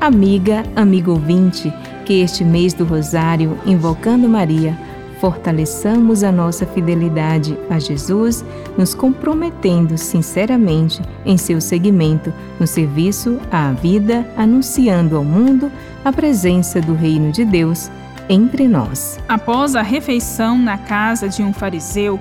Amiga, amigo ouvinte, que este mês do Rosário, invocando Maria, fortaleçamos a nossa fidelidade a Jesus, nos comprometendo sinceramente em seu seguimento no serviço à vida, anunciando ao mundo a presença do Reino de Deus entre nós. Após a refeição na casa de um fariseu,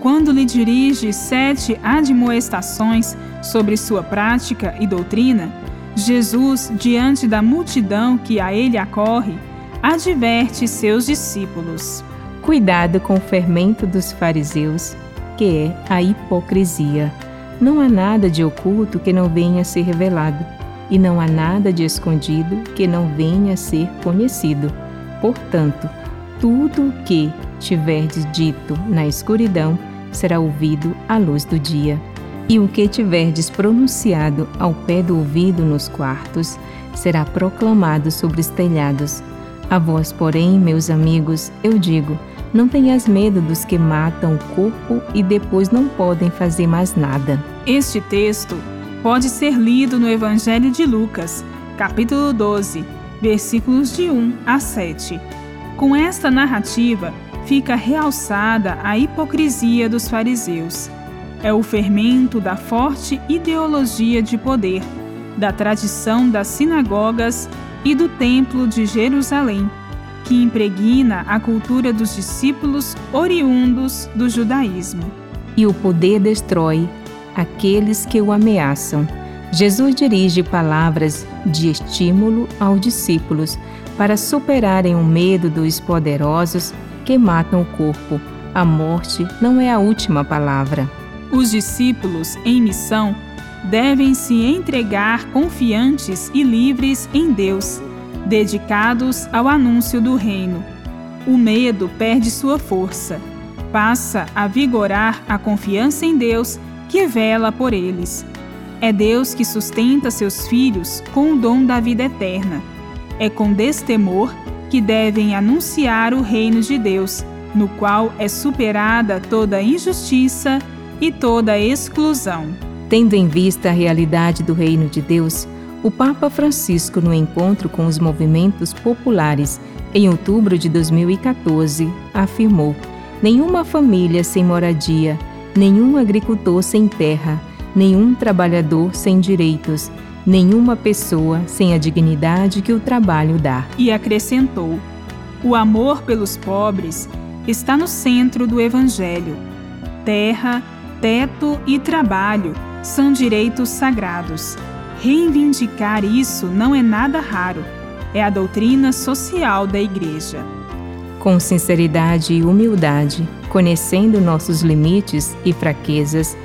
quando lhe dirige sete admoestações sobre sua prática e doutrina, Jesus, diante da multidão que a ele acorre, adverte seus discípulos. Cuidado com o fermento dos fariseus, que é a hipocrisia. Não há nada de oculto que não venha a ser revelado, e não há nada de escondido que não venha a ser conhecido. Portanto, tudo o que tiverdes dito na escuridão será ouvido à luz do dia. E o que tiverdes pronunciado ao pé do ouvido nos quartos será proclamado sobre os telhados. A vós, porém, meus amigos, eu digo: não tenhas medo dos que matam o corpo e depois não podem fazer mais nada. Este texto pode ser lido no Evangelho de Lucas, capítulo 12, versículos de 1 a 7. Com esta narrativa, fica realçada a hipocrisia dos fariseus. É o fermento da forte ideologia de poder, da tradição das sinagogas e do Templo de Jerusalém que impregna a cultura dos discípulos oriundos do judaísmo. E o poder destrói aqueles que o ameaçam. Jesus dirige palavras de estímulo aos discípulos para superarem o medo dos poderosos que matam o corpo. A morte não é a última palavra. Os discípulos em missão devem se entregar confiantes e livres em Deus dedicados ao anúncio do reino. O medo perde sua força, passa a vigorar a confiança em Deus que vela por eles. É Deus que sustenta seus filhos com o dom da vida eterna. É com destemor que devem anunciar o reino de Deus, no qual é superada toda injustiça e toda exclusão. Tendo em vista a realidade do reino de Deus, o Papa Francisco, no encontro com os movimentos populares em outubro de 2014, afirmou: nenhuma família sem moradia, nenhum agricultor sem terra, nenhum trabalhador sem direitos, nenhuma pessoa sem a dignidade que o trabalho dá. E acrescentou: o amor pelos pobres está no centro do Evangelho. Terra, teto e trabalho são direitos sagrados. Reivindicar isso não é nada raro. É a doutrina social da Igreja. Com sinceridade e humildade, conhecendo nossos limites e fraquezas,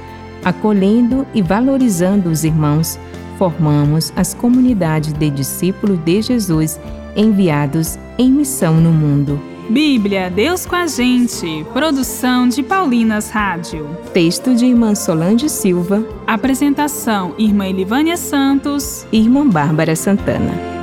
acolhendo e valorizando os irmãos, formamos as comunidades de discípulos de Jesus enviados em missão no mundo. Bíblia, Deus com a gente. Produção de Paulinas Rádio. Texto de Irmã Solange Silva. Apresentação: Irmã Elivânia Santos. Irmã Bárbara Santana.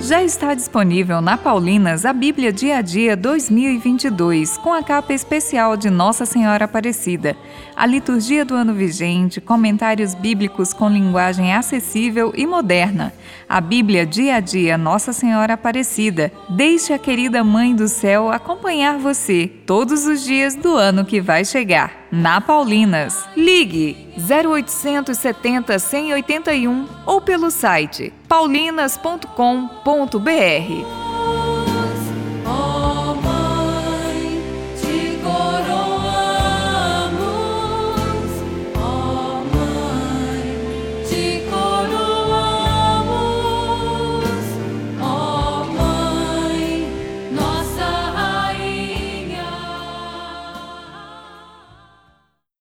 Já está disponível na Paulinas a Bíblia Dia a Dia 2022, com a capa especial de Nossa Senhora Aparecida, a liturgia do ano vigente, comentários bíblicos com linguagem acessível e moderna, a Bíblia Dia a Dia Nossa Senhora Aparecida. Deixe a querida Mãe do Céu acompanhar você todos os dias do ano que vai chegar. Na Paulinas, ligue 0870 181 ou pelo site paulinas.com.br.